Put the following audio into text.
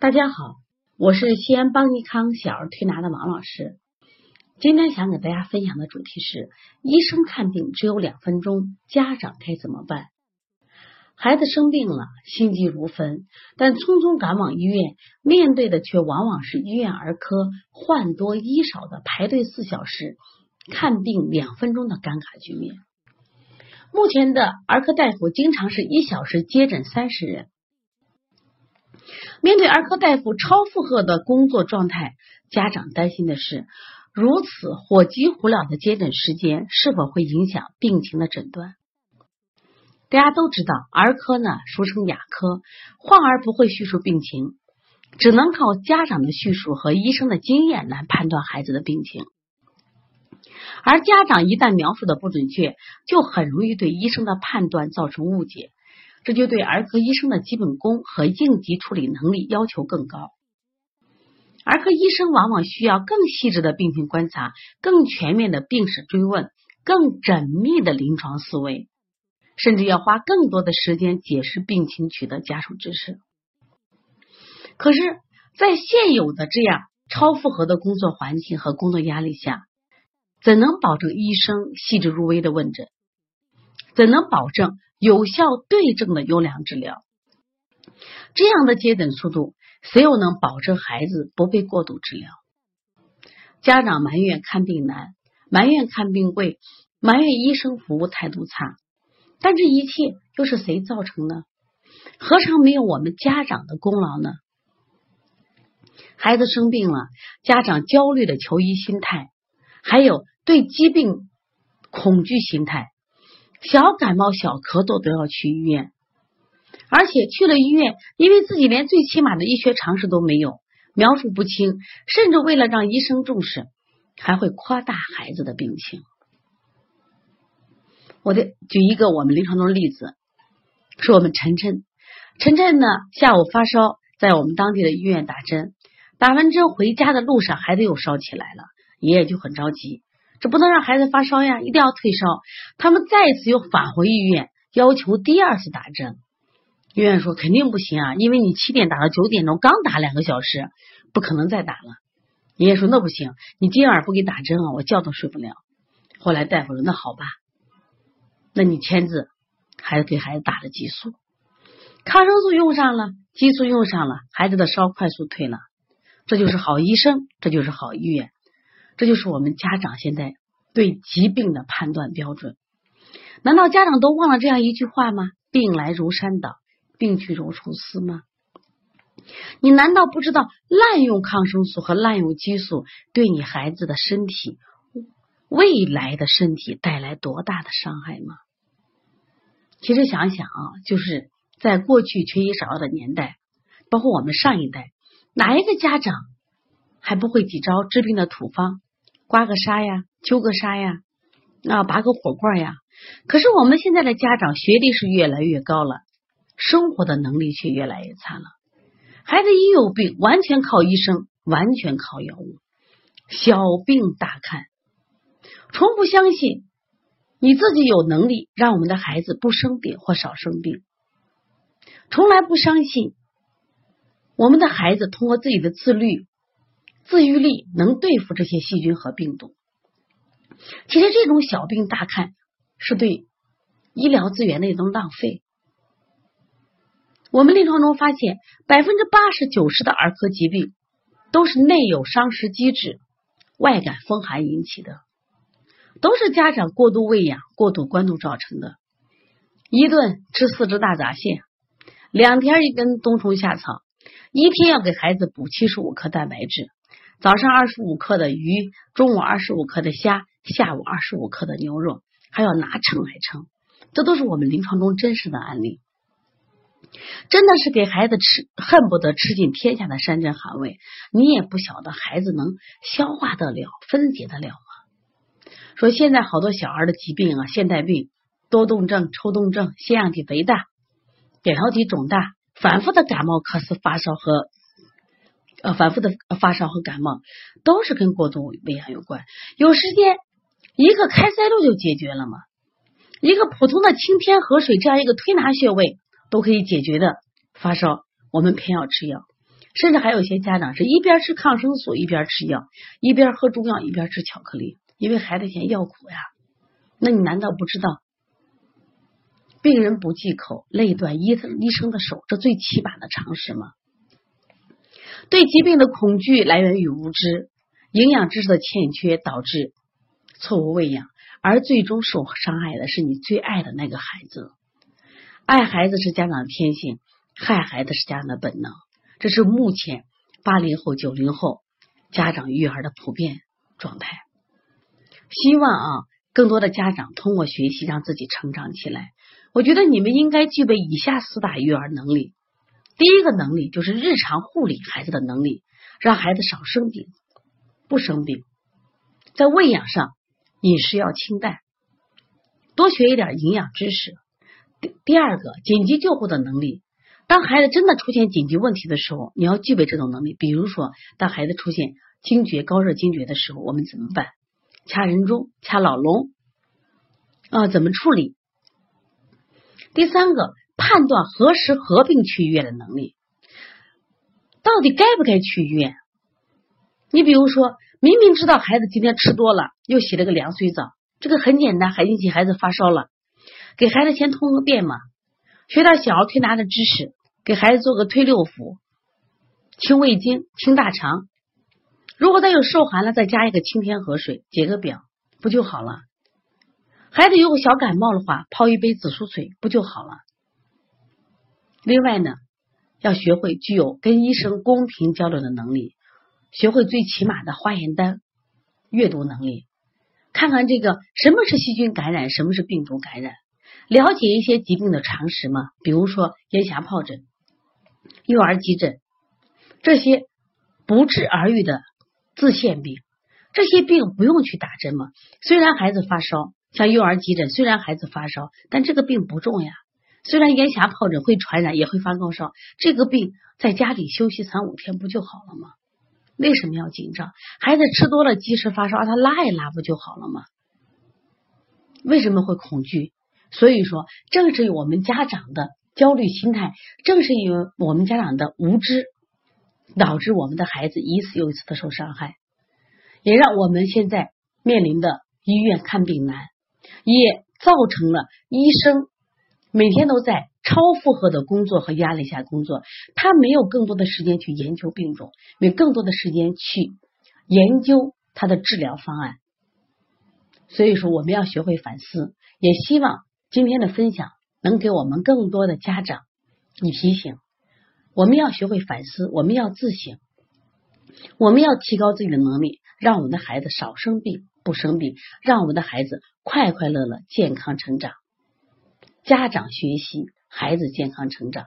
大家好，我是西安邦尼康小儿推拿的王老师。今天想给大家分享的主题是：医生看病只有两分钟，家长该怎么办？孩子生病了，心急如焚，但匆匆赶往医院，面对的却往往是医院儿科患多医少的排队四小时、看病两分钟的尴尬局面。目前的儿科大夫经常是一小时接诊三十人。面对儿科大夫超负荷的工作状态，家长担心的是，如此火急火燎的接诊时间是否会影响病情的诊断？大家都知道，儿科呢俗称牙科，患儿不会叙述病情，只能靠家长的叙述和医生的经验来判断孩子的病情。而家长一旦描述的不准确，就很容易对医生的判断造成误解。这就对儿科医生的基本功和应急处理能力要求更高。儿科医生往往需要更细致的病情观察、更全面的病史追问、更缜密的临床思维，甚至要花更多的时间解释病情、取得家属支持。可是，在现有的这样超负荷的工作环境和工作压力下，怎能保证医生细致入微的问诊？怎能保证？有效对症的优良治疗，这样的接诊速度，谁又能保证孩子不被过度治疗？家长埋怨看病难，埋怨看病贵，埋怨医生服务态度差，但这一切又是谁造成的？何尝没有我们家长的功劳呢？孩子生病了，家长焦虑的求医心态，还有对疾病恐惧心态。小感冒、小咳嗽都要去医院，而且去了医院，因为自己连最起码的医学常识都没有，描述不清，甚至为了让医生重视，还会夸大孩子的病情。我得举一个我们临床中的例子，是我们晨晨，晨晨呢下午发烧，在我们当地的医院打针，打完针回家的路上，孩子又烧起来了，爷爷就很着急。这不能让孩子发烧呀，一定要退烧。他们再一次又返回医院，要求第二次打针。医院说肯定不行啊，因为你七点打到九点钟，刚打两个小时，不可能再打了。爷爷说那不行，你今晚不给打针啊，我觉都睡不了。后来大夫说那好吧，那你签字，孩子给孩子打了激素，抗生素用上了，激素用上了，孩子的烧快速退了。这就是好医生，这就是好医院。这就是我们家长现在对疾病的判断标准。难道家长都忘了这样一句话吗？病来如山倒，病去如抽丝吗？你难道不知道滥用抗生素和滥用激素对你孩子的身体、未来的身体带来多大的伤害吗？其实想想啊，就是在过去缺医少药的年代，包括我们上一代，哪一个家长还不会几招治病的土方？刮个痧呀，揪个痧呀，啊，拔个火罐呀。可是我们现在的家长学历是越来越高了，生活的能力却越来越差了。孩子一有病，完全靠医生，完全靠药物，小病大看，从不相信你自己有能力让我们的孩子不生病或少生病，从来不相信我们的孩子通过自己的自律。自愈力能对付这些细菌和病毒。其实这种小病大看是对医疗资源的一种浪费。我们临床中发现，百分之八十九十的儿科疾病都是内有伤食积滞、外感风寒引起的，都是家长过度喂养、过度关注造成的。一顿吃四只大闸蟹，两天一根冬虫夏草，一天要给孩子补七十五克蛋白质。早上二十五克的鱼，中午二十五克的虾，下午二十五克的牛肉，还要拿秤来称，这都是我们临床中真实的案例。真的是给孩子吃，恨不得吃尽天下的山珍海味，你也不晓得孩子能消化得了、分解得了吗？说现在好多小孩的疾病啊，现代病、多动症、抽动症、腺样体肥大、扁桃体肿大、反复的感冒、咳嗽、发烧和。呃，反复的发烧和感冒都是跟过度喂养有关。有时间一个开塞露就解决了吗？一个普通的清天河水这样一个推拿穴位都可以解决的发烧，我们偏要吃药。甚至还有一些家长是一边吃抗生素一边吃药，一边喝中药一边吃巧克力，因为孩子嫌药苦呀。那你难道不知道病人不忌口，累断医医生的手，这最起码的常识吗？对疾病的恐惧来源于无知，营养知识的欠缺导致错误喂养，而最终受伤害的是你最爱的那个孩子。爱孩子是家长的天性，害孩子是家长的本能。这是目前八零后、九零后家长育儿的普遍状态。希望啊，更多的家长通过学习让自己成长起来。我觉得你们应该具备以下四大育儿能力。第一个能力就是日常护理孩子的能力，让孩子少生病、不生病。在喂养上，饮食要清淡，多学一点营养知识。第第二个，紧急救护的能力。当孩子真的出现紧急问题的时候，你要具备这种能力。比如说，当孩子出现惊厥、高热惊厥的时候，我们怎么办？掐人中、掐老龙啊？怎么处理？第三个，判断何时合并去医院的能力，到底该不该去医院？你比如说，明明知道孩子今天吃多了，又洗了个凉水澡，这个很简单，还引起孩子发烧了，给孩子先通个便嘛，学点小儿推拿的知识。给孩子做个推六腑、清胃经、清大肠。如果他有受寒了，再加一个清天河水，解个表，不就好了？孩子有个小感冒的话，泡一杯紫苏水，不就好了？另外呢，要学会具有跟医生公平交流的能力，学会最起码的化验单阅读能力，看看这个什么是细菌感染，什么是病毒感染，了解一些疾病的常识嘛，比如说咽峡疱疹。幼儿急诊，这些不治而愈的自限病，这些病不用去打针吗？虽然孩子发烧，像幼儿急诊，虽然孩子发烧，但这个病不重呀。虽然咽峡疱疹会传染，也会发高烧，这个病在家里休息三五天不就好了吗？为什么要紧张？孩子吃多了积食发烧，让他拉一拉不就好了吗？为什么会恐惧？所以说，正是我们家长的。焦虑心态，正是因为我们家长的无知，导致我们的孩子一次又一次的受伤害，也让我们现在面临的医院看病难，也造成了医生每天都在超负荷的工作和压力下工作，他没有更多的时间去研究病种，没有更多的时间去研究他的治疗方案。所以说，我们要学会反思，也希望今天的分享。能给我们更多的家长以提醒，我们要学会反思，我们要自省，我们要提高自己的能力，让我们的孩子少生病、不生病，让我们的孩子快快乐乐、健康成长。家长学习，孩子健康成长。